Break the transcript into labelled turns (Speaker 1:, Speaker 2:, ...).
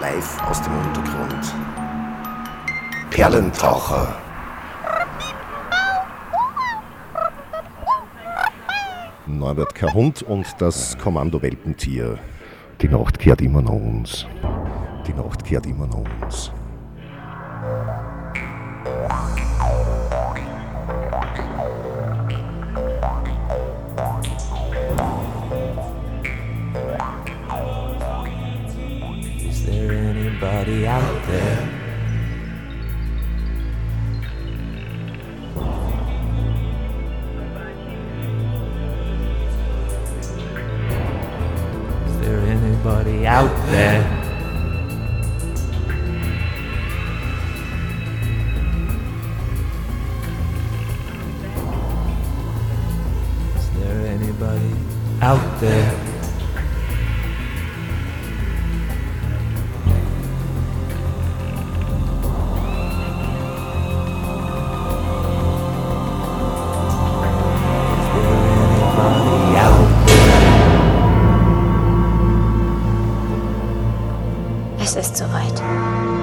Speaker 1: live aus dem Untergrund. Perlentaucher.
Speaker 2: Norbert Kerhund und das Kommando Welpentier. Die Nacht kehrt immer nach uns. Die Nacht kehrt immer nach uns.
Speaker 3: Anybody out there? Is there anybody out there? Is there anybody out there?
Speaker 4: Es ist soweit.